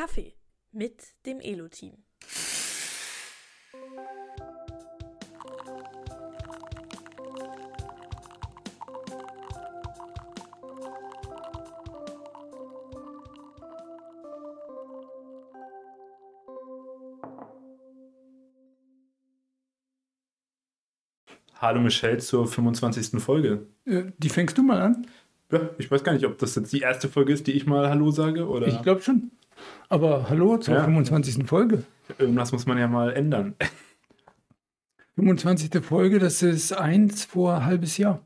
Kaffee mit dem Elo-Team. Hallo Michelle zur 25. Folge. Äh, Die fängst du mal an? Ja, ich weiß gar nicht, ob das jetzt die erste Folge ist, die ich mal Hallo sage oder Ich glaube schon. Aber hallo zur Ja. 25. Folge. irgendwas muss man ja mal ändern. 25. Folge, das ist eins vor halbes Jahr.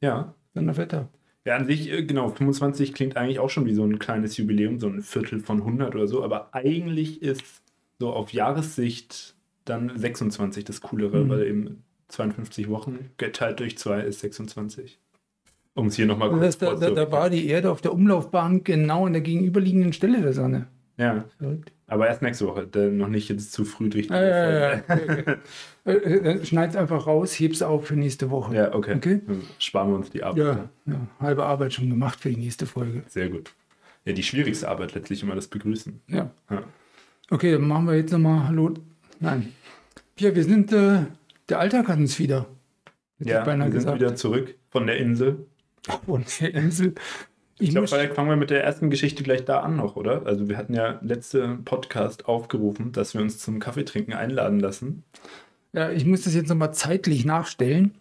Ja. Donnerwetter. Ja, an sich, äh, genau, 25 klingt eigentlich auch schon wie so ein kleines Jubiläum, so ein Viertel von 100 oder so, aber eigentlich ist so auf Jahressicht dann 26 das Coolere, Mhm. weil eben 52 Wochen geteilt durch zwei ist 26. Um es hier nochmal kurz da, da, da war die Erde auf der Umlaufbahn genau an der gegenüberliegenden Stelle der Sonne. Ja, Verrückt. aber erst nächste Woche, denn noch nicht jetzt zu früh durch die Ja, ja, ja. Folge. Äh, äh, Schneid's einfach raus, heb's auf für nächste Woche. Ja, okay. Okay. Dann sparen wir uns die Arbeit. Ja, ja, halbe Arbeit schon gemacht für die nächste Folge. Sehr gut. Ja, die schwierigste Arbeit letztlich immer das Begrüßen. Ja. Ja. Okay, dann machen wir jetzt nochmal Hallo. Nein. Ja, wir sind, äh, der Alltag hat uns wieder. Ja, wir sind gesagt. wieder zurück von der Insel. Von der Insel. Ich glaube, vielleicht fangen wir mit der ersten Geschichte gleich da an noch, oder? Also wir hatten ja letzte Podcast aufgerufen, dass wir uns zum Kaffeetrinken einladen lassen. Ja, ich muss das jetzt nochmal zeitlich nachstellen.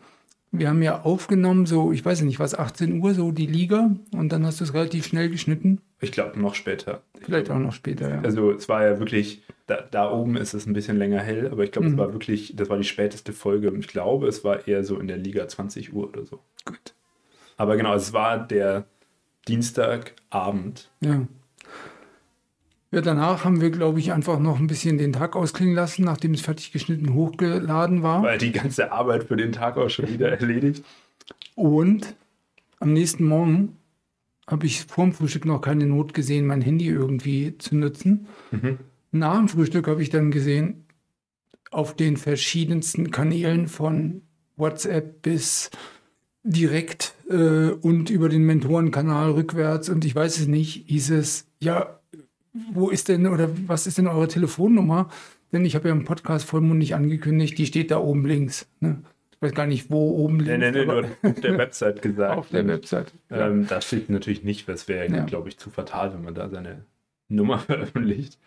Wir haben ja aufgenommen, so, ich weiß nicht, was, 18 Uhr, so die Liga. Und dann hast du es relativ schnell geschnitten. Ich glaube, noch später. Vielleicht auch noch später, ja. Also es war ja wirklich, da, da oben ist es ein bisschen länger hell, aber ich glaube, es Mhm. war wirklich, das war die späteste Folge. Und ich glaube, es war eher so in der Liga 20 Uhr oder so. Gut. Aber genau, es war der Dienstagabend. Ja. Ja, danach haben wir, glaube ich, einfach noch ein bisschen den Tag ausklingen lassen, nachdem es fertig geschnitten hochgeladen war. Weil die ganze Arbeit für den Tag auch schon wieder erledigt. Und am nächsten Morgen habe ich vor dem Frühstück noch keine Not gesehen, mein Handy irgendwie zu nutzen. Mhm. Nach dem Frühstück habe ich dann gesehen, auf den verschiedensten Kanälen von WhatsApp bis direkt äh, und über den Mentorenkanal rückwärts und ich weiß es nicht, hieß es, ja, wo ist denn oder was ist denn eure Telefonnummer? Denn ich habe ja im Podcast vollmundig angekündigt, die steht da oben links. Ne? Ich weiß gar nicht, wo oben links. Nee, nee, nee, aber nur auf der Website gesagt. auf der Website. Ja. Ähm, da steht natürlich nicht, das wäre, Ja. glaube ich, zu fatal, wenn man da seine Nummer veröffentlicht.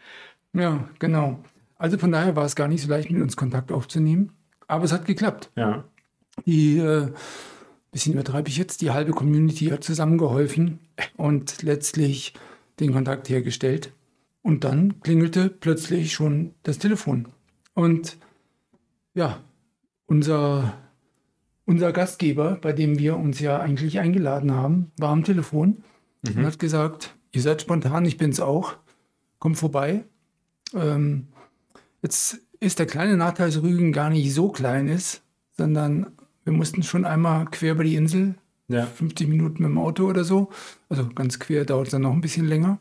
ja, genau. Also von daher war es gar nicht so leicht, mit uns Kontakt aufzunehmen. Aber es hat geklappt. Ja. Die, äh, bisschen übertreibe ich jetzt, die halbe Community hat zusammengeholfen und letztlich den Kontakt hergestellt. Und dann klingelte plötzlich schon das Telefon. Und ja, unser, unser Gastgeber, bei dem wir uns ja eigentlich eingeladen haben, war am Telefon und hat gesagt, ihr seid spontan, ich bin's auch, kommt vorbei. Ähm, jetzt ist der kleine Nachteil, dass Rügen gar nicht so klein ist, sondern wir mussten schon einmal quer über die Insel, Ja. 50 Minuten mit dem Auto oder so. Also ganz quer dauert es dann noch ein bisschen länger.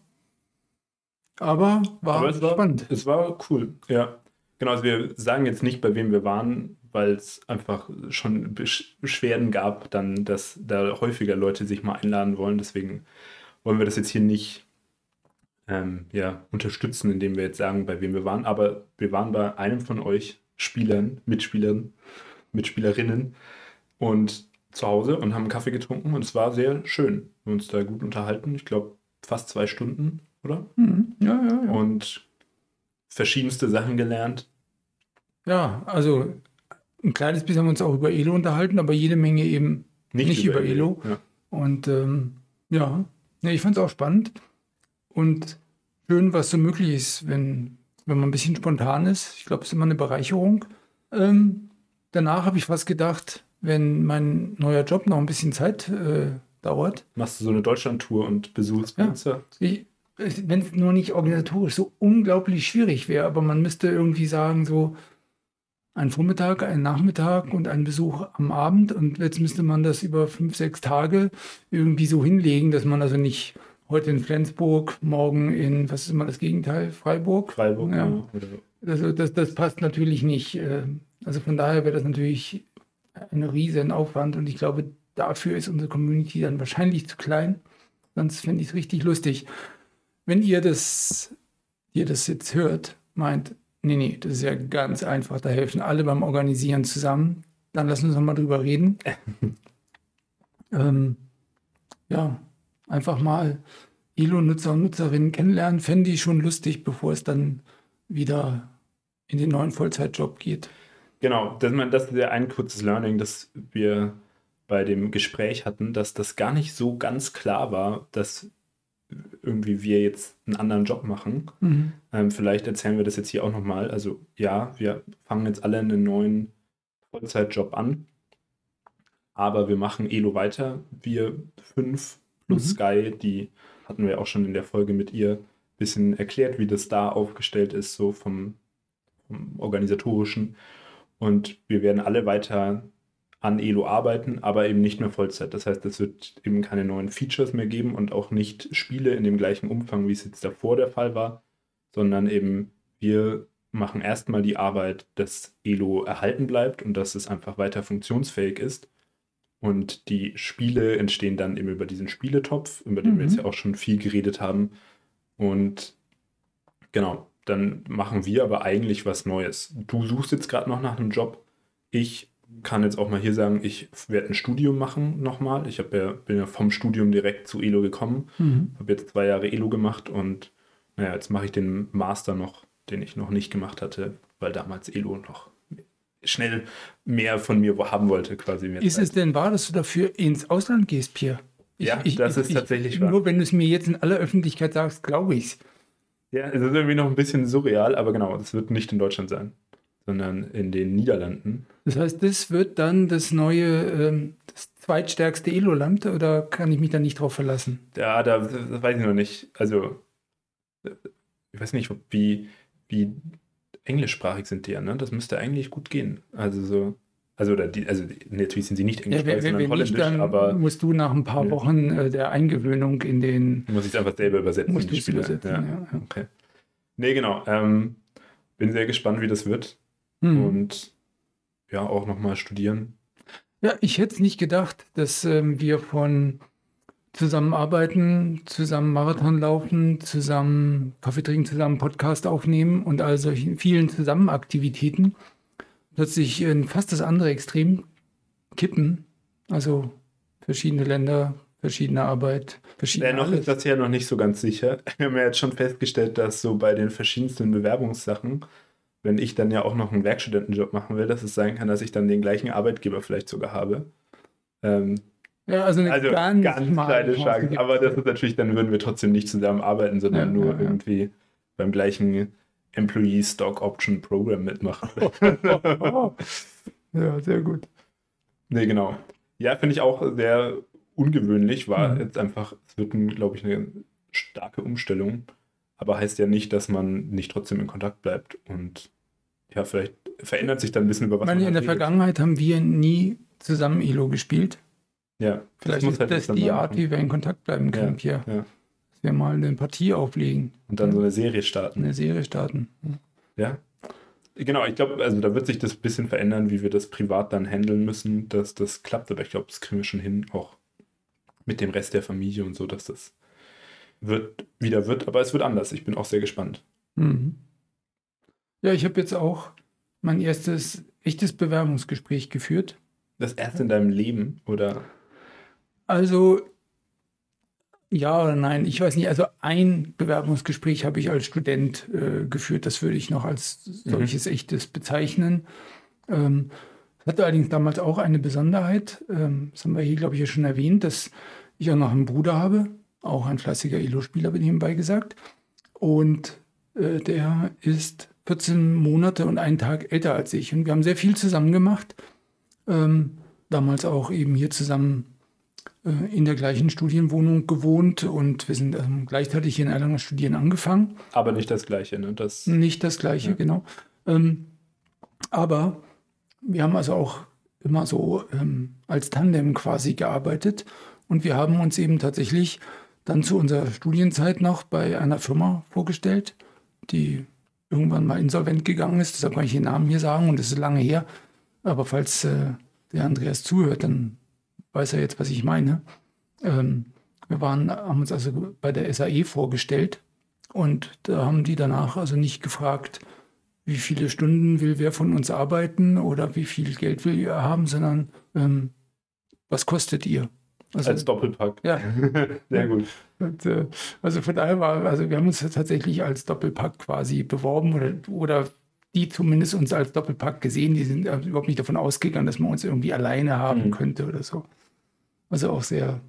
Aber war, Aber es war spannend. Es war cool, ja. Genau, also wir sagen jetzt nicht, bei wem wir waren, weil es einfach schon Besch- Beschwerden gab, dann, dass da häufiger Leute sich mal einladen wollen. Deswegen wollen wir das jetzt hier nicht ähm, ja, unterstützen, indem wir jetzt sagen, bei wem wir waren. Aber wir waren bei einem von euch Spielern, Mitspielern, Mitspielerinnen und zu Hause und haben einen Kaffee getrunken und es war sehr schön. Wir haben uns da gut unterhalten. Ich glaube, fast zwei Stunden, oder? Mhm. Ja, ja, ja. und verschiedenste Sachen gelernt. ja, also ein kleines bisschen haben wir uns auch über Elo unterhalten, aber jede Menge eben Nicht über Elo. Ja. Und ähm, ja, nee, ich fand es auch spannend und schön, was so möglich ist, wenn, wenn man ein bisschen spontan ist. Ich glaube, es ist immer eine Bereicherung. Ähm, danach habe ich fast gedacht, wenn mein neuer Job noch ein bisschen Zeit äh, dauert, Machst du so eine Deutschland-Tour und besuchst Ja. Ich- wenn es nur nicht organisatorisch so unglaublich schwierig wäre, aber man müsste irgendwie sagen, so ein Vormittag, ein Nachmittag und ein Besuch am Abend und jetzt müsste man das über fünf, sechs Tage irgendwie so hinlegen, dass man also nicht heute in Flensburg, morgen in, was ist immer das Gegenteil, Freiburg? Freiburg Ja. ja. oder Also das, das passt natürlich nicht. äh, Also von daher wäre das natürlich ein riesen Aufwand und ich glaube, dafür ist unsere Community dann wahrscheinlich zu klein. Sonst fände ich es richtig lustig. Wenn ihr das, hier das jetzt hört, meint, nee, nee, das ist ja ganz einfach, da helfen alle beim Organisieren zusammen, dann lass uns noch mal drüber reden. ähm, ja, einfach mal Elo-Nutzer und Nutzerinnen kennenlernen, fände ich schon lustig, bevor es dann wieder in den neuen Vollzeitjob geht. Genau, das, das ist ja ein kurzes Learning, das wir bei dem Gespräch hatten, dass das gar nicht so ganz klar war, dass irgendwie wir jetzt einen anderen Job machen. Mhm. Ähm, vielleicht erzählen wir das jetzt hier auch nochmal. Also ja, wir fangen jetzt alle einen neuen Vollzeitjob an, aber wir machen Elo weiter. Wir fünf plus mhm. Sky, die hatten wir auch schon in der Folge mit ihr ein bisschen erklärt, wie das da aufgestellt ist, so vom, vom organisatorischen. Und wir werden alle weiter an Elo arbeiten, aber eben nicht mehr Vollzeit. Das heißt, es wird eben keine neuen Features mehr geben und auch nicht Spiele in dem gleichen Umfang, wie es jetzt davor der Fall war, sondern eben wir machen erstmal die Arbeit, dass Elo erhalten bleibt und dass es einfach weiter funktionsfähig ist. Und die Spiele entstehen dann eben über diesen Spieletopf, über den mhm. wir jetzt ja auch schon viel geredet haben. Und genau, dann machen wir aber eigentlich was Neues. Du suchst jetzt gerade noch nach einem Job. Ich kann jetzt auch mal hier sagen, ich werde ein Studium machen nochmal. Ich ja, bin ja vom Studium direkt zu ELO gekommen. Mhm. Habe jetzt zwei Jahre ELO gemacht und naja, jetzt mache ich den Master noch, den ich noch nicht gemacht hatte, weil damals ELO noch schnell mehr von mir haben wollte, quasi. Ist Zeit. es denn wahr, dass du dafür ins Ausland gehst, Pierre? Ich, ja, ich, das ich, ist tatsächlich wahr. Nur wenn du es mir jetzt in aller Öffentlichkeit sagst, glaube ich es. Ja, es ist irgendwie noch ein bisschen surreal, aber genau, das wird nicht in Deutschland sein sondern in den Niederlanden. Das heißt, das wird dann das neue, ähm, das zweitstärkste Elo-Land oder kann ich mich da nicht drauf verlassen? Ja, da das weiß ich noch nicht. Also, ich weiß nicht, wie, wie englischsprachig sind die ja, ne? Das müsste eigentlich gut gehen. Also so. Also, oder die, also natürlich sind sie nicht englischsprachig, ja, wenn, sondern holländisch, nicht, dann aber. Musst du nach ein paar Wochen äh, der Eingewöhnung in den. Muss ich es einfach selber übersetzen. Musst du es übersetzen, ja. ja. Okay. Nee, genau. Ähm, bin sehr gespannt, wie das wird hm. und ja, auch nochmal studieren. Ja, ich hätte es nicht gedacht, dass ähm, wir von zusammenarbeiten, zusammen Marathon laufen, zusammen Kaffee trinken, zusammen Podcast aufnehmen und all solchen vielen Zusammenaktivitäten plötzlich in fast das andere Extrem kippen. Also verschiedene Länder, verschiedene Arbeit, verschiedene. Dennoch alles. ist das ja noch nicht so ganz sicher. Wir haben ja jetzt schon festgestellt, dass so bei den verschiedensten Bewerbungssachen wenn ich dann ja auch noch einen Werkstudentenjob machen will, dass es sein kann, dass ich dann den gleichen Arbeitgeber vielleicht sogar habe. Ähm, ja, also eine also ganz, ganz kleine Chance. Aber das ist natürlich, dann würden wir trotzdem nicht zusammenarbeiten, sondern ja, nur ja, irgendwie beim gleichen Employee Stock Option Program mitmachen. ja, sehr gut. Nee, genau. Ja, finde ich auch sehr ungewöhnlich, war mhm. jetzt einfach, es wird, glaube ich, eine starke Umstellung, aber heißt ja nicht, dass man nicht trotzdem in Kontakt bleibt und ja, vielleicht verändert sich dann ein bisschen über was. Ich meine, in der redet. Vergangenheit haben wir nie zusammen Elo gespielt. Ja, vielleicht das ist halt das die Art, wie wir in Kontakt bleiben können, ja, Pierre. Ja. Wir mal eine Partie auflegen. Und dann so eine Serie starten. Eine Serie starten. Ja. Genau, ich glaube, also da wird sich das ein bisschen verändern, wie wir das privat dann handeln müssen, dass das klappt. Aber ich glaube, das kriegen wir schon hin, auch mit dem Rest der Familie und so, dass das wird, wieder wird. Aber es wird anders. Ich bin auch sehr gespannt. Mhm. Ja, ich habe jetzt auch mein erstes echtes Bewerbungsgespräch geführt. Das erste in deinem Leben, oder? Also, ja oder nein, ich weiß nicht. Also, ein Bewerbungsgespräch habe ich als Student äh, geführt. Das würde ich noch als solches mhm. echtes bezeichnen. Ähm, hatte allerdings damals auch eine Besonderheit. Ähm, das haben wir hier, glaube ich, ja schon erwähnt, dass ich auch noch einen Bruder habe, auch ein fleißiger Elo-Spieler, bin nebenbei gesagt. Und äh, der ist 14 Monate und einen Tag älter als ich. Und wir haben sehr viel zusammen gemacht. Ähm, damals auch eben hier zusammen in der gleichen Studienwohnung gewohnt und wir sind ähm, gleichzeitig in Erlangen Studieren angefangen. Aber nicht das Gleiche, ne? Das, nicht das Gleiche, ja. genau. Ähm, aber wir haben also auch immer so ähm, als Tandem quasi gearbeitet und wir haben uns eben tatsächlich dann zu unserer Studienzeit noch bei einer Firma vorgestellt, die irgendwann mal insolvent gegangen ist. Deshalb kann ich den Namen hier sagen und das ist lange her. Aber falls äh, der Andreas zuhört, dann weiß er jetzt, was ich meine. Ähm, wir waren, haben uns also bei der SAE vorgestellt Und da haben die danach also nicht gefragt, wie viele Stunden will wer von uns arbeiten oder wie viel Geld will ihr haben, sondern ähm, was kostet ihr? Also, Als Doppelpack. Ja. Sehr gut. Und, äh, also von daher war, also wir haben uns tatsächlich als Doppelpack quasi beworben oder, oder die zumindest uns als Doppelpack gesehen, die sind äh, überhaupt nicht davon ausgegangen, dass man uns irgendwie alleine haben mhm. könnte oder so. Also auch sehr,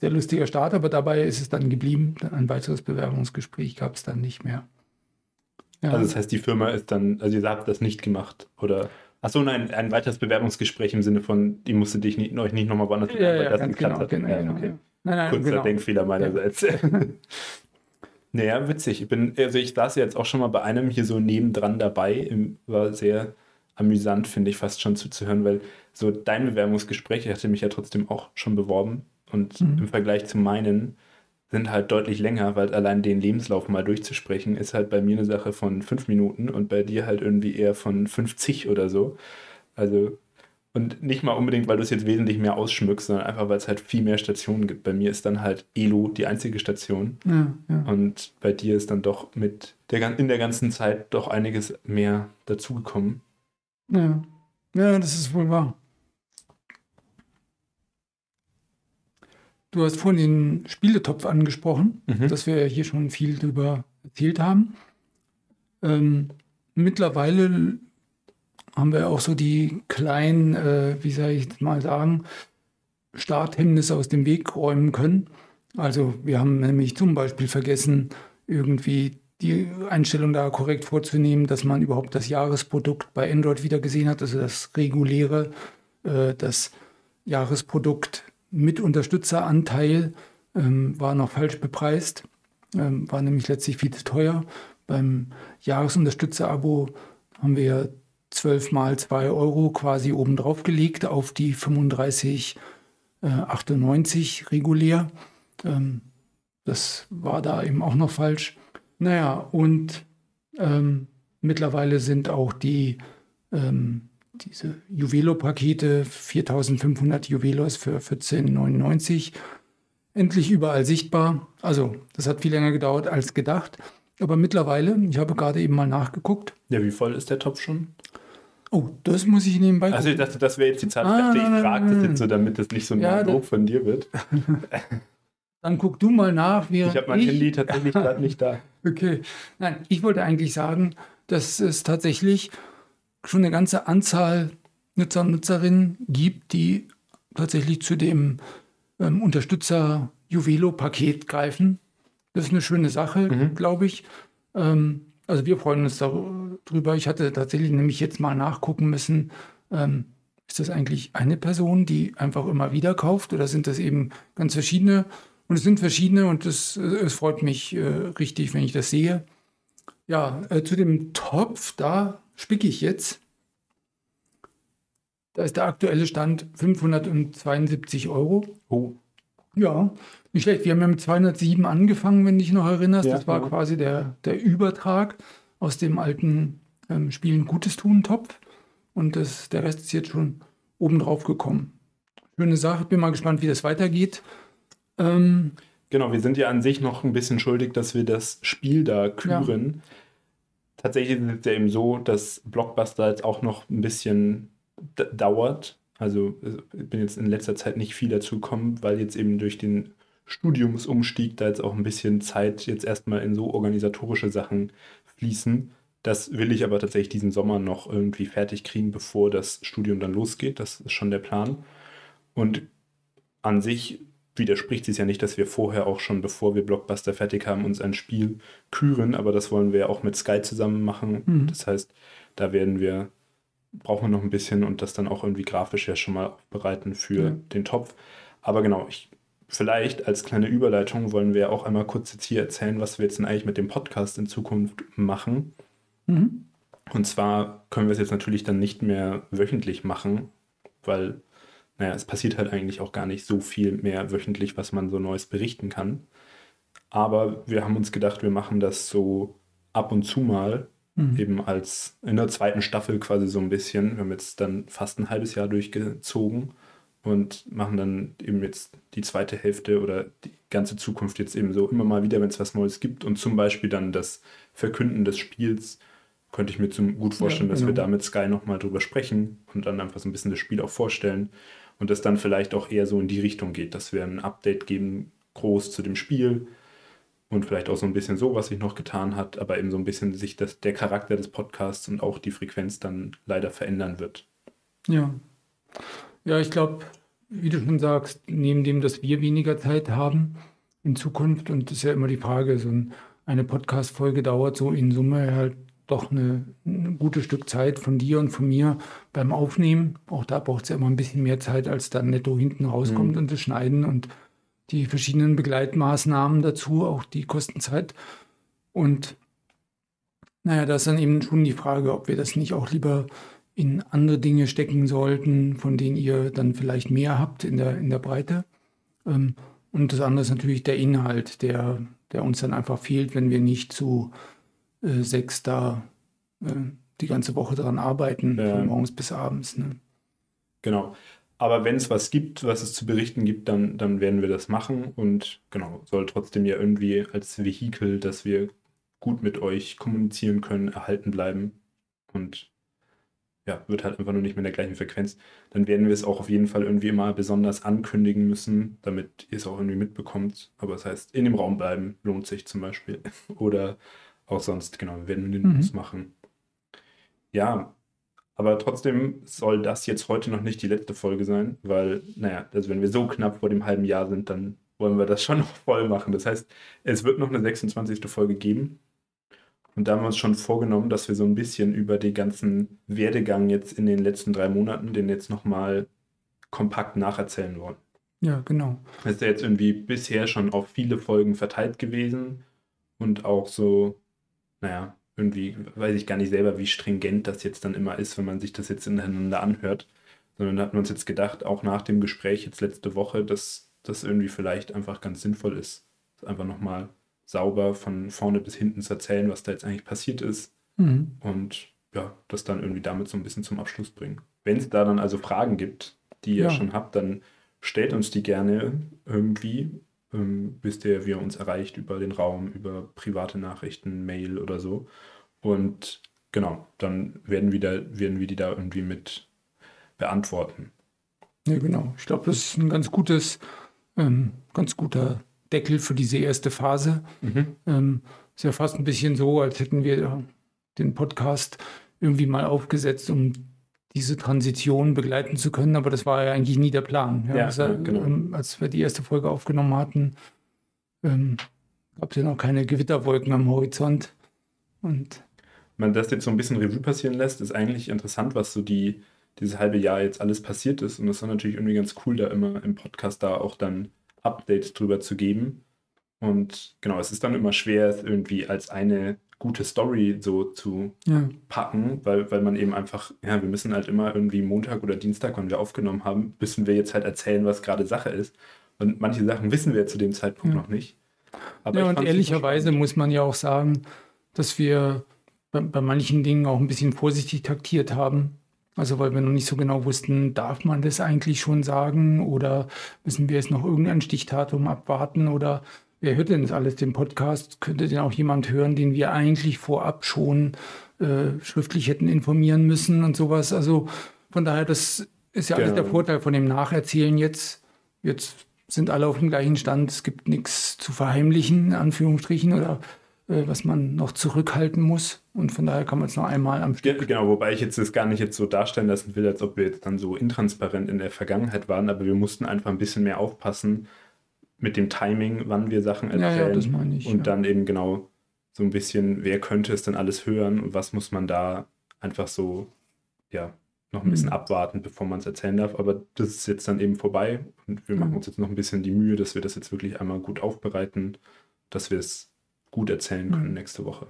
sehr lustiger Start, aber dabei ist es dann geblieben. Ein weiteres Bewerbungsgespräch gab es dann nicht mehr. Ja. Also das heißt, die Firma ist dann, also ihr habt das nicht gemacht, oder? Achso, nein, ein weiteres Bewerbungsgespräch im Sinne von, die musste dich nicht, euch nicht nochmal woanders ja, ja, ganz genau, genau, ja, okay. nein, nein, Kurzer genau. Denkfehler meinerseits. Ja. naja, witzig. Ich bin, also ich saß jetzt auch schon mal bei einem hier so nebendran dabei. War sehr amüsant, finde ich, fast schon zuzuhören, weil so dein Bewerbungsgespräch, ich hatte mich ja trotzdem auch schon beworben und mhm. im Vergleich zu meinen sind halt deutlich länger, weil allein den Lebenslauf mal durchzusprechen, ist halt bei mir eine Sache von fünf Minuten und bei dir halt irgendwie eher von 50 oder so. Also, und nicht mal unbedingt, weil du es jetzt wesentlich mehr ausschmückst, sondern einfach, weil es halt viel mehr Stationen gibt. Bei mir ist dann halt Elo die einzige Station. Ja, ja. Und bei dir ist dann doch mit der, in der ganzen Zeit doch einiges mehr dazugekommen. Ja. ja, das ist wohl wahr. Du hast vorhin den Spieletopf angesprochen, mhm. dass wir hier schon viel drüber erzählt haben. Ähm, mittlerweile haben wir auch so die kleinen, äh, wie soll ich mal sagen, Starthemmnisse aus dem Weg räumen können. Also wir haben nämlich zum Beispiel vergessen, irgendwie die Einstellung da korrekt vorzunehmen, dass man überhaupt das Jahresprodukt bei Android wieder gesehen hat, also das reguläre, äh, das Jahresprodukt mit Unterstützeranteil ähm, war noch falsch bepreist, ähm, war nämlich letztlich viel zu teuer. Beim Jahresunterstützer-Abo haben wir 12 mal 2 Euro quasi obendrauf gelegt auf die 35,98 äh, regulär. Ähm, das war da eben auch noch falsch. Naja, und ähm, mittlerweile sind auch die ähm, diese Juvelo-Pakete, 4500 Juvelos für 14,99, endlich überall sichtbar. Also, das hat viel länger gedauert als gedacht. Aber mittlerweile, ich habe gerade eben mal nachgeguckt. Ja, wie voll ist der Topf schon? Oh, das muss ich nebenbei gucken. Also ich dachte, das wäre jetzt die Zahl. Ah, ich dachte, ich frage das jetzt so, damit das nicht so ein ja, Druck von dir wird. Dann guck du mal nach. Ich habe mein ich... Handy tatsächlich gerade nicht da. Okay. Nein, ich wollte eigentlich sagen, dass es tatsächlich schon eine ganze Anzahl Nutzer und Nutzerinnen gibt, die tatsächlich zu dem ähm, Unterstützer Juvelo-Paket greifen. Das ist eine schöne Sache, mhm. glaube ich. Ähm, also wir freuen uns darüber. Ich hatte tatsächlich nämlich jetzt mal nachgucken müssen, ähm, ist das eigentlich eine Person, die einfach immer wieder kauft oder sind das eben ganz verschiedene? Und es sind verschiedene und es, es freut mich äh, richtig, wenn ich das sehe. Ja, äh, zu dem Topf, da spicke ich jetzt. Da ist der aktuelle Stand 572 Euro. Oh. Ja, nicht schlecht. Wir haben ja mit 207 angefangen, wenn du dich noch erinnerst. Ja, das war ja. quasi der, der Übertrag aus dem alten ähm, Spielen Gutes tun Topf. Und das, der Rest ist jetzt schon oben drauf gekommen. Schöne Sache. Bin mal gespannt, wie das weitergeht. Ähm, genau, wir sind ja an sich noch ein bisschen schuldig, dass wir das Spiel da küren. Ja tatsächlich ist es ja eben so, dass Blockbuster jetzt auch noch ein bisschen dauert. Also ich bin jetzt in letzter Zeit nicht viel dazu gekommen, weil jetzt eben durch den Studiumsumstieg da jetzt auch ein bisschen Zeit jetzt erstmal in so organisatorische Sachen fließen. Das will ich aber tatsächlich diesen Sommer noch irgendwie fertig kriegen, bevor das Studium dann losgeht. Das ist schon der Plan. Und an sich widerspricht es ja nicht, dass wir vorher auch schon, bevor wir Blockbuster fertig haben, uns ein Spiel küren, aber das wollen wir auch mit Sky zusammen machen. Mhm. Das heißt, da werden wir, brauchen wir noch ein bisschen und das dann auch irgendwie grafisch ja schon mal aufbereiten für mhm. den Topf. Aber genau, ich, vielleicht als kleine Überleitung wollen wir auch einmal kurz jetzt hier erzählen, was wir jetzt denn eigentlich mit dem Podcast in Zukunft machen. Mhm. Und zwar können wir es jetzt natürlich dann nicht mehr wöchentlich machen, weil naja, es passiert halt eigentlich auch gar nicht so viel mehr wöchentlich, was man so Neues berichten kann. Aber wir haben uns gedacht, wir machen das so ab und zu mal, mhm. eben als in der zweiten Staffel quasi so ein bisschen. Wir haben jetzt dann fast ein halbes Jahr durchgezogen und machen dann eben jetzt die zweite Hälfte oder die ganze Zukunft jetzt eben so immer mal wieder, wenn es was Neues gibt und zum Beispiel dann das Verkünden des Spiels, könnte ich mir zum, gut vorstellen, ja, genau. dass wir genau. da mit Sky nochmal drüber sprechen und dann einfach so ein bisschen das Spiel auch vorstellen und das dann vielleicht auch eher so in die Richtung geht, dass wir ein Update geben, groß zu dem Spiel und vielleicht auch so ein bisschen so, was sich noch getan hat, aber eben so ein bisschen sich das, der Charakter des Podcasts und auch die Frequenz dann leider verändern wird. Ja. Ja, ich glaube, wie du schon sagst, neben dem, dass wir weniger Zeit haben in Zukunft, und das ist ja immer die Frage, so eine Podcast-Folge dauert so in Summe halt doch eine, ein gutes Stück Zeit von dir und von mir beim Aufnehmen. Auch da braucht es ja immer ein bisschen mehr Zeit, als dann netto hinten rauskommt mhm. und das Schneiden und die verschiedenen Begleitmaßnahmen dazu, auch die Kostenzeit. Und naja, da ist dann eben schon die Frage, ob wir das nicht auch lieber in andere Dinge stecken sollten, von denen ihr dann vielleicht mehr habt in der, in der Breite. Ähm, und das andere ist natürlich der Inhalt, der, der uns dann einfach fehlt, wenn wir nicht zu äh, sechs da äh, die ganze Woche daran arbeiten, ja. von morgens bis abends. Ne? Genau. Aber wenn es was gibt, was es zu berichten gibt, dann, dann werden wir das machen und genau, soll trotzdem ja irgendwie als Vehikel, dass wir gut mit euch kommunizieren können, erhalten bleiben und ja, wird halt einfach nur nicht mit der gleichen Frequenz. Dann werden wir es auch auf jeden Fall irgendwie immer besonders ankündigen müssen, damit ihr es auch irgendwie mitbekommt. Aber das heißt, in dem Raum bleiben lohnt sich zum Beispiel. Oder auch sonst, genau, wir werden den mhm. machen. Ja, aber trotzdem soll das jetzt heute noch nicht die letzte Folge sein, weil, naja, also wenn wir so knapp vor dem halben Jahr sind, dann wollen wir das schon noch voll machen. Das heißt, es wird noch eine 26. Folge geben. Und da haben wir uns schon vorgenommen, dass wir so ein bisschen über den ganzen Werdegang jetzt in den letzten drei Monaten, den jetzt nochmal kompakt nacherzählen wollen. Ja, genau. Das ist ja jetzt irgendwie bisher schon auf viele Folgen verteilt gewesen und auch so, naja, irgendwie weiß ich gar nicht selber, wie stringent das jetzt dann immer ist, wenn man sich das jetzt ineinander anhört. Sondern hatten wir uns jetzt gedacht, auch nach dem Gespräch jetzt letzte Woche, dass das irgendwie vielleicht einfach ganz sinnvoll ist, einfach nochmal sauber von vorne bis hinten zu erzählen, was da jetzt eigentlich passiert ist. Mhm. Und ja, das dann irgendwie damit so ein bisschen zum Abschluss bringen. Wenn es da dann also Fragen gibt, die ihr ja. schon habt, dann stellt uns die gerne irgendwie. Ähm, wisst ihr, wie ihr uns erreicht über den Raum, über private Nachrichten, Mail oder so. Und genau, dann werden wir, da, werden wir die da irgendwie mit beantworten. Ja, genau. Ich glaube, das ist ein ganz gutes, ähm, ganz guter Deckel für diese erste Phase. Mhm. Ähm, ist ja fast ein bisschen so, als hätten wir den Podcast irgendwie mal aufgesetzt, um diese Transition begleiten zu können, aber das war ja eigentlich nie der Plan. Ja, ja, also, genau. ähm, als wir die erste Folge aufgenommen hatten, ähm, gab es ja noch keine Gewitterwolken am Horizont. Und man das jetzt so ein bisschen Revue passieren lässt, ist eigentlich interessant, was so die, dieses halbe Jahr jetzt alles passiert ist. Und das war natürlich irgendwie ganz cool, da immer im Podcast da auch dann Updates drüber zu geben. Und genau, es ist dann immer schwer, es irgendwie als eine gute Story so zu ja. packen, weil, weil man eben einfach, ja, wir müssen halt immer irgendwie Montag oder Dienstag, wenn wir aufgenommen haben, müssen wir jetzt halt erzählen, was gerade Sache ist. Und manche Sachen wissen wir zu dem Zeitpunkt ja. noch nicht. Aber ja, und ehrlicherweise muss man ja auch sagen, dass wir bei, bei manchen Dingen auch ein bisschen vorsichtig taktiert haben. Also weil wir noch nicht so genau wussten, darf man das eigentlich schon sagen oder müssen wir jetzt noch irgendein Stichdatum abwarten oder wer hört denn das alles, den Podcast? Könnte denn auch jemand hören, den wir eigentlich vorab schon äh, schriftlich hätten informieren müssen und sowas? Also von daher, das ist ja genau. alles der Vorteil von dem Nacherzählen jetzt. Jetzt sind alle auf dem gleichen Stand, es gibt nichts zu verheimlichen, in Anführungsstrichen, oder äh, was man noch zurückhalten muss. Und von daher kann man es noch einmal am Stück. Genau, wobei ich jetzt das gar nicht jetzt so darstellen lassen will, als ob wir jetzt dann so intransparent in der Vergangenheit waren, aber wir mussten einfach ein bisschen mehr aufpassen mit dem Timing, wann wir Sachen erzählen. Ja, ja, das meine ich. Und dann eben genau so ein bisschen, wer könnte es denn alles hören und was muss man da einfach so, ja, noch ein bisschen mhm. abwarten, bevor man es erzählen darf. Aber das ist jetzt dann eben vorbei und wir machen uns jetzt noch ein bisschen die Mühe, dass wir das jetzt wirklich einmal gut aufbereiten, dass wir es gut erzählen können mhm. nächste Woche.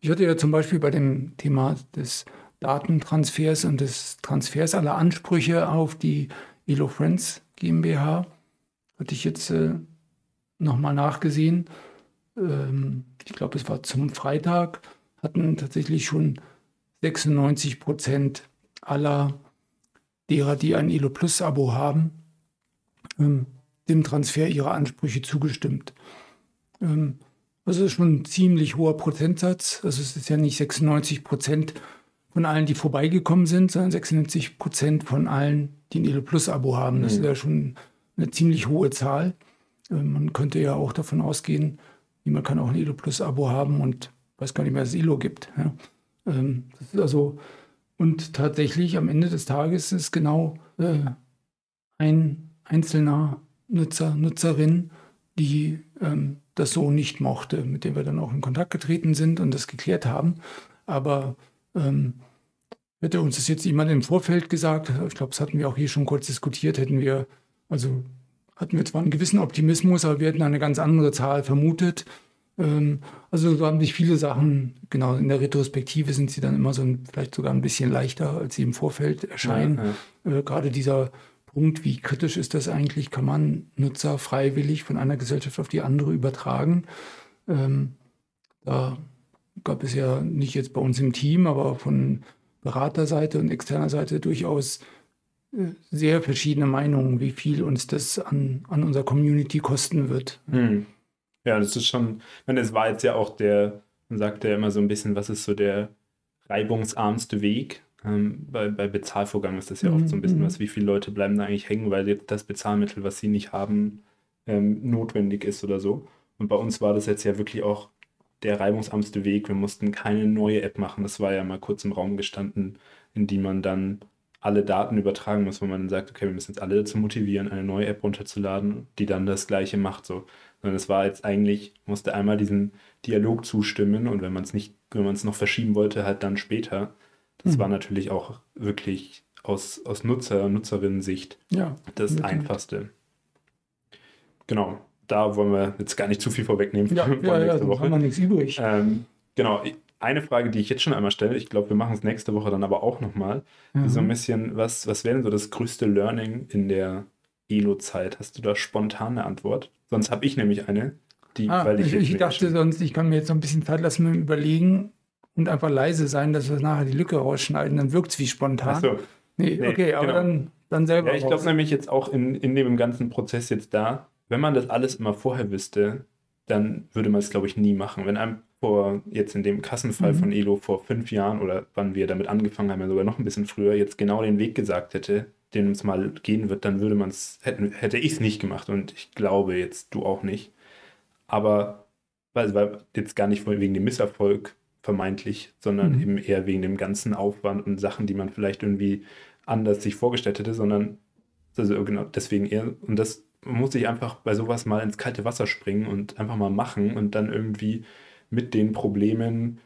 Ich hatte ja zum Beispiel bei dem Thema des Datentransfers und des Transfers aller Ansprüche auf die Elo Friends GmbH, hatte ich jetzt äh, nochmal nachgesehen. Ähm, ich glaube, es war zum Freitag, hatten tatsächlich schon 96 Prozent aller derer, die ein Elo Plus Abo haben, ähm, dem Transfer ihrer Ansprüche zugestimmt. Ähm, das ist schon ein ziemlich hoher Prozentsatz. Also es ist ja nicht 96 Prozent von allen, die vorbeigekommen sind, sondern 96 Prozent von allen, die ein Elo Plus Abo haben. Das mhm. ist ja schon eine ziemlich hohe Zahl. Ähm, man könnte ja auch davon ausgehen, man kann auch ein Elo Plus Abo haben und weiß gar nicht mehr, es Elo gibt. Ja. Ähm, das ist also, und tatsächlich am Ende des Tages ist genau äh, ein einzelner Nutzer, Nutzerin, die ähm, das so nicht mochte, mit dem wir dann auch in Kontakt getreten sind und das geklärt haben. Aber ähm, hätte uns das jetzt jemand im Vorfeld gesagt, ich glaube, das hatten wir auch hier schon kurz diskutiert, hätten wir, also hatten wir zwar einen gewissen Optimismus, aber wir hätten eine ganz andere Zahl vermutet. Ähm, also so haben sich viele Sachen, genau, in der Retrospektive sind sie dann immer so ein, vielleicht sogar ein bisschen leichter, als sie im Vorfeld erscheinen. Ja, ja. Äh, gerade dieser Punkt, wie kritisch ist das eigentlich, kann man Nutzer freiwillig von einer Gesellschaft auf die andere übertragen. Ähm, da gab es ja nicht jetzt bei uns im Team, aber von Beraterseite und externer Seite durchaus sehr verschiedene Meinungen, wie viel uns das an, an unserer Community kosten wird. Hm. Ja, das ist schon, ich meine, es war jetzt ja auch der, man sagt ja immer so ein bisschen, was ist so der reibungsarmste Weg. Ähm, bei, bei Bezahlvorgang ist das ja oft so ein bisschen mhm. was, wie viele Leute bleiben da eigentlich hängen, weil jetzt das Bezahlmittel, was sie nicht haben, ähm, notwendig ist oder so. Und bei uns war das jetzt ja wirklich auch der reibungsarmste Weg. Wir mussten keine neue App machen. Das war ja mal kurz im Raum gestanden, in die man dann alle Daten übertragen muss, wo man dann sagt, okay, wir müssen jetzt alle dazu motivieren, eine neue App runterzuladen, die dann das gleiche macht. So. Sondern es war jetzt eigentlich, musste einmal diesen Dialog zustimmen und wenn man es nicht, wenn man es noch verschieben wollte, halt dann später. Das mhm. war natürlich auch wirklich aus, aus Nutzer- und Nutzerinnen-Sicht ja, das wirklich. Einfachste. Genau, da wollen wir jetzt gar nicht zu viel vorwegnehmen. Ja, ja, ja Woche. haben wir nichts übrig. Ähm, genau, eine Frage, die ich jetzt schon einmal stelle, ich glaube, wir machen es nächste Woche dann aber auch nochmal, mhm. so ein bisschen, was, was wäre denn so das größte Learning in der Elo-Zeit? Hast du da spontan eine Antwort? Sonst habe ich nämlich eine, die, ah, weil ich. Ich, ich dachte sonst, ich kann mir jetzt noch ein bisschen Zeit lassen mit überlegen und einfach leise sein, dass wir nachher die Lücke rausschneiden, dann wirkt es wie spontan. Ach so. Nee, nee okay, aber genau. dann, dann selber. Ja, ich glaube nämlich jetzt auch in, in dem ganzen Prozess jetzt da, wenn man das alles immer vorher wüsste, dann würde man es, glaube ich, nie machen. Wenn einem vor, jetzt in dem Kassenfall mhm. von Elo vor fünf Jahren oder wann wir damit angefangen haben, ja sogar noch ein bisschen früher, jetzt genau den Weg gesagt hätte, den es mal gehen wird, dann würde man es, hätte, hätte ich es nicht gemacht und ich glaube jetzt du auch nicht. Aber weil, weil jetzt gar nicht wegen dem Misserfolg vermeintlich, sondern mhm. eben eher wegen dem ganzen Aufwand und Sachen, die man vielleicht irgendwie anders sich vorgestellt hätte, sondern also genau deswegen eher, und das muss ich einfach bei sowas mal ins kalte Wasser springen und einfach mal machen und dann irgendwie mit den Problemen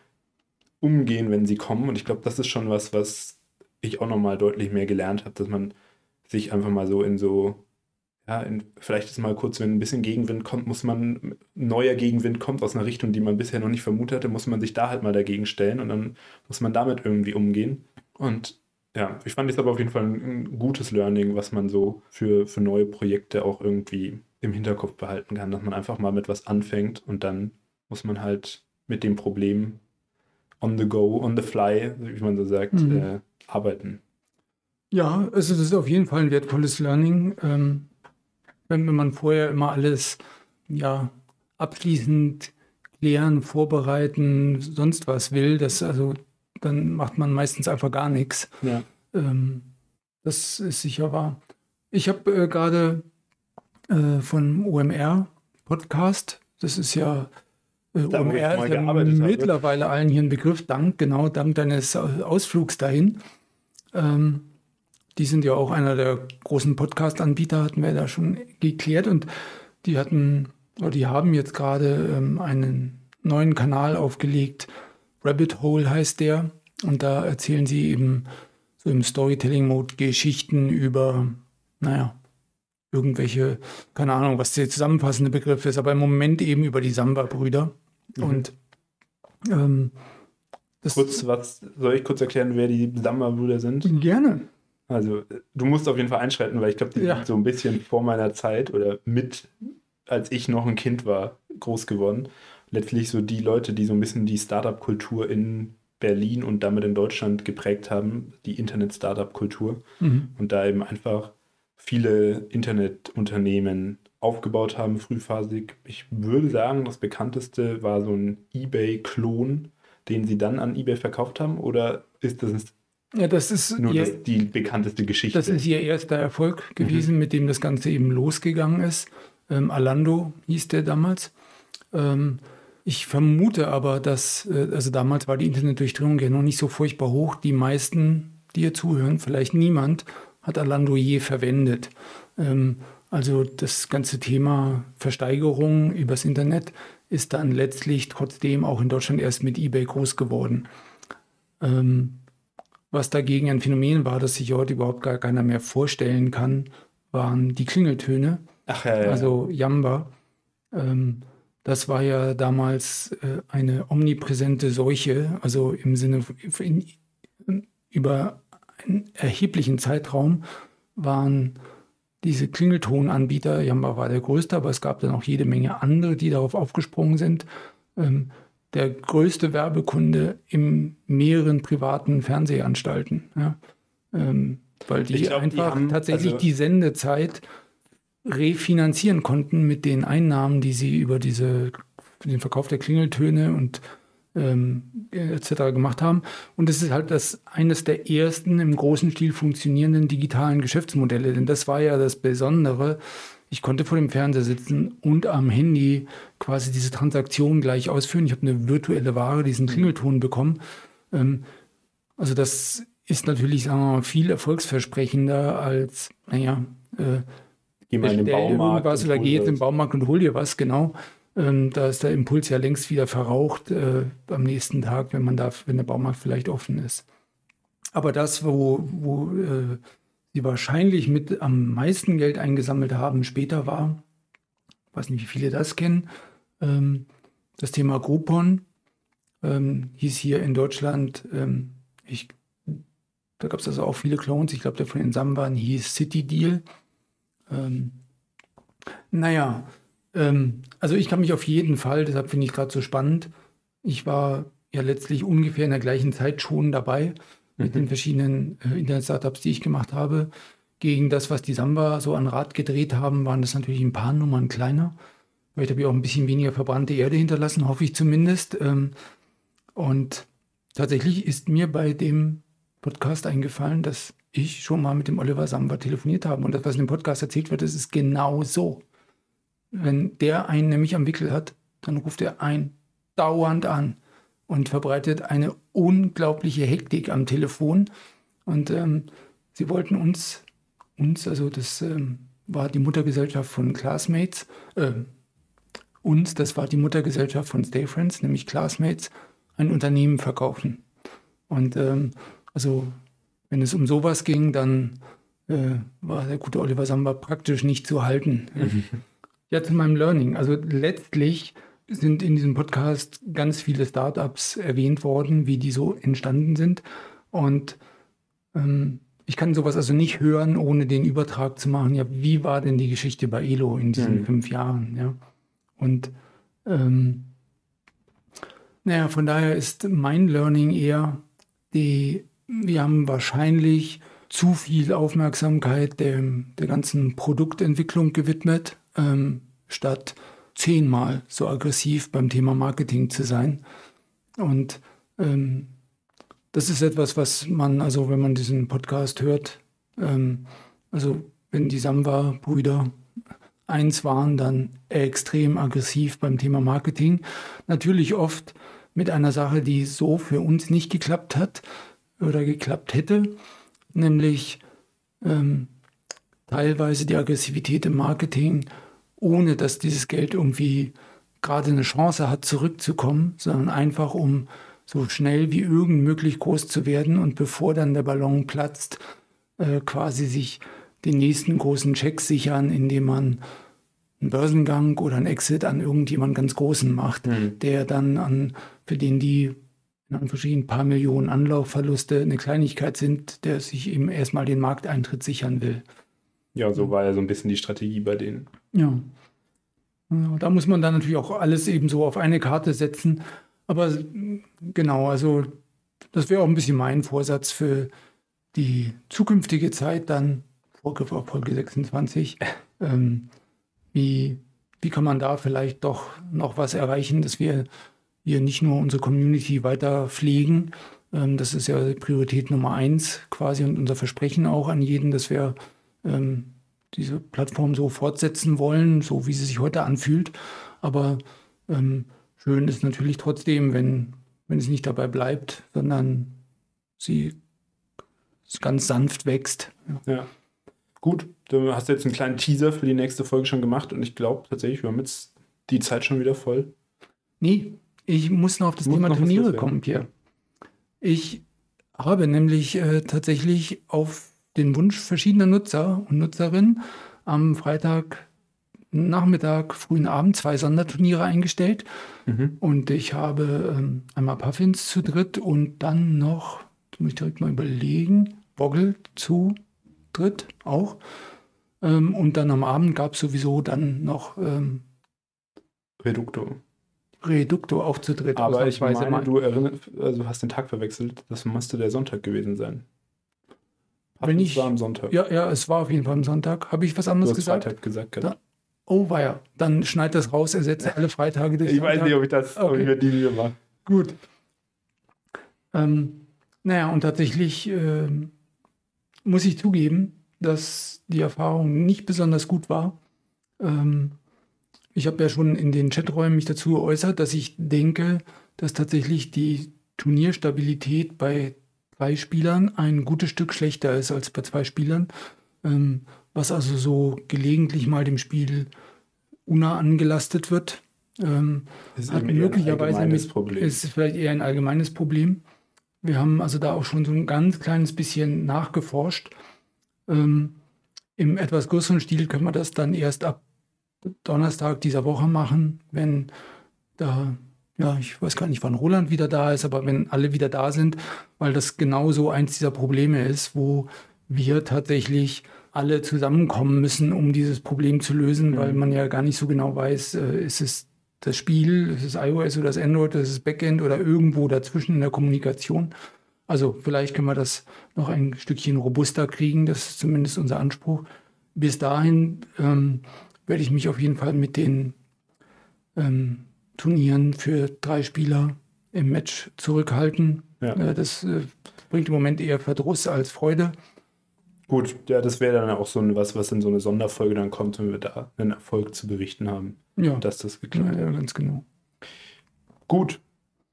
umgehen, wenn sie kommen. Und ich glaube, das ist schon was, was ich auch nochmal deutlich mehr gelernt habe, dass man sich einfach mal so in so, ja, in, vielleicht ist mal kurz, wenn ein bisschen Gegenwind kommt, muss man, neuer Gegenwind kommt aus einer Richtung, die man bisher noch nicht vermutet hatte, muss man sich da halt mal dagegen stellen und dann muss man damit irgendwie umgehen. Und ja, ich fand es aber auf jeden Fall ein, gutes Learning, was man so für, für neue Projekte auch irgendwie im Hinterkopf behalten kann, dass man einfach mal mit was anfängt und dann muss man halt mit dem Problem on the go, on the fly, wie man so sagt, mhm. äh, arbeiten. Ja, also das ist auf jeden Fall ein wertvolles Learning. Ähm, wenn, man vorher immer alles ja, abschließend klären, vorbereiten, sonst was will, das also dann macht man meistens einfach gar nichts. Ja. Ähm, das ist sicher wahr. Ich habe äh, gerade äh, von OMR Podcast, das ist ja äh, da, OMR ist ja mittlerweile allen hier ein Begriff, dank, genau, dank deines Ausflugs dahin. Ähm, die sind ja auch einer der großen Podcast-Anbieter, hatten wir da schon geklärt und die hatten, oder die haben jetzt gerade ähm, einen neuen Kanal aufgelegt, Rabbit Hole heißt der. Und da erzählen sie eben so im Storytelling-Mode Geschichten über, naja, irgendwelche, keine Ahnung, was der zusammenfassende Begriff ist, aber im Moment eben über die Samba-Brüder. Mhm. Und ähm, kurz, was soll ich kurz erklären, wer die Samba-Brüder sind? Gerne. Also, du musst auf jeden Fall einschreiten, weil ich glaube, die ja. sind so ein bisschen vor meiner Zeit oder mit, als ich noch ein Kind war, groß geworden letztlich so die Leute, die so ein bisschen die Startup-Kultur in Berlin und damit in Deutschland geprägt haben, die Internet-Startup-Kultur. Mhm. Und da eben einfach viele Internetunternehmen aufgebaut haben, frühphasig. Ich würde sagen, das bekannteste war so ein eBay-Klon, den sie dann an eBay verkauft haben. Oder ist das ja, das ist nur ihr, das, die bekannteste Geschichte? Das ist ihr erster Erfolg gewesen, mhm. mit dem das Ganze eben losgegangen ist. Ähm, Alando hieß der damals. Ähm, ich vermute aber, dass, äh, also damals war die Internetdurchdringung ja noch nicht so furchtbar hoch. Die meisten, die hier zuhören, vielleicht niemand, hat Alando je verwendet. Ähm, also das ganze Thema Versteigerung übers Internet ist dann letztlich trotzdem auch in Deutschland erst mit eBay groß geworden. Ähm, was dagegen ein Phänomen war, das sich heute überhaupt gar keiner mehr vorstellen kann, waren die Klingeltöne. Ach ja, ja. Also Jamba. Ähm, das war ja damals äh, eine omnipräsente Seuche, also im Sinne in, über einen erheblichen Zeitraum waren diese Klingeltonanbieter, Jamba war der größte, aber es gab dann auch jede Menge andere, die darauf aufgesprungen sind. Ähm, der größte Werbekunde in mehreren privaten Fernsehanstalten. Ja. Ähm, weil die glaub, einfach die haben, tatsächlich also die Sendezeit refinanzieren konnten mit den Einnahmen, die sie über diese, den Verkauf der Klingeltöne und ähm, etc. gemacht haben. Und es ist halt das eines der ersten im großen Stil funktionierenden digitalen Geschäftsmodelle. Denn das war ja das Besondere. Ich konnte vor dem Fernseher sitzen und am Handy quasi diese Transaktion gleich ausführen. Ich habe eine virtuelle Ware, diesen Klingelton bekommen. Ähm, also das ist natürlich, sagen wir mal, viel erfolgsversprechender als, naja, äh, geh mal in den Baumarkt. Irgendwas oder geh jetzt im Baumarkt und hol dir was, genau. Ähm, da ist der Impuls ja längst wieder verraucht äh, am nächsten Tag, wenn man da, wenn der Baumarkt vielleicht offen ist. Aber das, wo, wo äh, sie wahrscheinlich mit am meisten Geld eingesammelt haben, später war, weiß nicht, wie viele das kennen, ähm, das Thema Groupon ähm, hieß hier in Deutschland, ähm, ich, da gab es also auch viele Clones, ich glaube, der von den Samban hieß City Deal. Ähm, naja, ähm, also ich kann mich auf jeden Fall, deshalb finde ich gerade so spannend, ich war ja letztlich ungefähr in der gleichen Zeit schon dabei mit mhm. den verschiedenen äh, Internet-Startups, die ich gemacht habe. Gegen das, was die Samba so an Rad gedreht haben, waren das natürlich ein paar Nummern kleiner. Vielleicht habe ich auch ein bisschen weniger verbrannte Erde hinterlassen, hoffe ich zumindest. Ähm, und tatsächlich ist mir bei dem Podcast eingefallen, dass ich schon mal mit dem Oliver Samba telefoniert habe. Und das, was in dem Podcast erzählt wird, das ist genau so. Wenn der einen nämlich am Wickel hat, dann ruft er einen dauernd an und verbreitet eine unglaubliche Hektik am Telefon. Und ähm, sie wollten uns, uns, also das ähm, war die Muttergesellschaft von Classmates, äh, uns, das war die Muttergesellschaft von Stay Friends, nämlich Classmates, ein Unternehmen verkaufen. Und ähm, also wenn es um sowas ging, dann äh, war der gute Oliver Samba praktisch nicht zu halten. Mhm. Ja, zu meinem Learning. Also letztlich sind in diesem Podcast ganz viele Startups erwähnt worden, wie die so entstanden sind. Und ähm, ich kann sowas also nicht hören, ohne den Übertrag zu machen. Ja, wie war denn die Geschichte bei Elo in diesen mhm. fünf Jahren? Ja, und ähm, naja, von daher ist mein Learning eher, die, wir haben wahrscheinlich zu viel Aufmerksamkeit der, der ganzen Produktentwicklung gewidmet ähm, statt zehnmal so aggressiv beim Thema Marketing zu sein. Und ähm, das ist etwas, was man, also wenn man diesen Podcast hört, ähm, also wenn die Samba-Brüder eins waren, dann extrem aggressiv beim Thema Marketing. Natürlich oft mit einer Sache, die so für uns nicht geklappt hat oder geklappt hätte, nämlich ähm, teilweise die Aggressivität im Marketing ohne dass dieses Geld irgendwie gerade eine Chance hat, zurückzukommen, sondern einfach um so schnell wie irgend möglich groß zu werden und bevor dann der Ballon platzt, äh, quasi sich den nächsten großen Check sichern, indem man einen Börsengang oder einen Exit an irgendjemand ganz Großen macht, mhm. der dann an, für den die in verschiedenen paar Millionen Anlaufverluste eine Kleinigkeit sind, der sich eben erstmal den Markteintritt sichern will. Ja, so war ja so ein bisschen die Strategie bei denen. Ja. ja. Da muss man dann natürlich auch alles eben so auf eine Karte setzen. Aber genau, also das wäre auch ein bisschen mein Vorsatz für die zukünftige Zeit dann, Folge, Folge 26. ähm, wie, wie kann man da vielleicht doch noch was erreichen, dass wir hier nicht nur unsere Community weiter pflegen. Ähm, das ist ja Priorität Nummer eins quasi und unser Versprechen auch an jeden, dass wir ähm, diese Plattform so fortsetzen wollen, so wie sie sich heute anfühlt. Aber ähm, schön ist natürlich trotzdem, wenn, wenn es nicht dabei bleibt, sondern sie ganz sanft wächst. Ja. ja. Gut, du hast jetzt einen kleinen Teaser für die nächste Folge schon gemacht und ich glaube tatsächlich, wir haben jetzt die Zeit schon wieder voll. Nee, ich muss noch auf das muss Thema Turniere kommen, Pierre. Ich habe nämlich äh, tatsächlich auf den Wunsch verschiedener Nutzer und Nutzerinnen am Freitag Nachmittag, frühen Abend zwei Sonderturniere eingestellt. Mhm. Und ich habe ähm, einmal Puffins zu dritt und dann noch, muss ich direkt mal überlegen, Boggle zu dritt auch. Ähm, und dann am Abend gab es sowieso dann noch ähm, Reducto. Reducto auch zu dritt. Aber ich meine, mal. du erinnerst, also hast den Tag verwechselt. Das müsste der Sonntag gewesen sein. Wenn ich, war am Sonntag. Ja, ja, es war auf jeden Fall am Sonntag. Habe ich was anderes du hast gesagt? Freitag gesagt. Da, oh, war ja. Dann schneid das raus, ersetze alle Freitage durch. ich Sonntag. weiß nicht, ob ich das, okay. ob ich mir die Mühe mache. Gut. Ähm, naja, und tatsächlich äh, muss ich zugeben, dass die Erfahrung nicht besonders gut war. Ähm, ich habe ja schon in den Chaträumen mich dazu geäußert, dass ich denke, dass tatsächlich die Turnierstabilität bei drei Spielern ein gutes Stück schlechter ist als bei zwei Spielern, ähm, was also so gelegentlich mal dem Spiel UNA angelastet wird. Ähm, ist hat möglicherweise mit, Problem. ist vielleicht eher ein allgemeines Problem. Wir haben also da auch schon so ein ganz kleines bisschen nachgeforscht. Ähm, Im etwas größeren Stil können wir das dann erst ab Donnerstag dieser Woche machen, wenn da ja, ich weiß gar nicht, wann Roland wieder da ist, aber wenn alle wieder da sind, weil das genauso eins dieser Probleme ist, wo wir tatsächlich alle zusammenkommen müssen, um dieses Problem zu lösen, mhm. weil man ja gar nicht so genau weiß, äh, ist es das Spiel, ist es iOS oder das Android, ist es Backend oder irgendwo dazwischen in der Kommunikation. Also vielleicht können wir das noch ein Stückchen robuster kriegen, das ist zumindest unser Anspruch. Bis dahin ähm, werde ich mich auf jeden Fall mit den ähm, Turnieren für drei Spieler im Match zurückhalten. Ja. Äh, das äh, bringt im Moment eher Verdruss als Freude. Gut, ja, das wäre dann auch so ein, was, was in so eine Sonderfolge dann kommt, wenn wir da einen Erfolg zu berichten haben. Ja. Dass das geklappt ja, ja, ganz genau. Gut,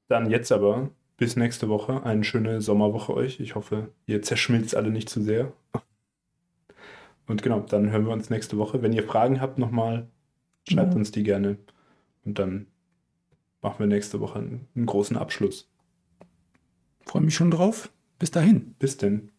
dann jetzt aber bis nächste Woche. Eine schöne Sommerwoche euch. Ich hoffe, ihr zerschmilzt alle nicht zu sehr. Und genau, dann hören wir uns nächste Woche. Wenn ihr Fragen habt nochmal, schreibt ja. uns die gerne. Und dann machen wir nächste Woche einen, einen großen Abschluss. Freue mich schon drauf. Bis dahin. Bis denn.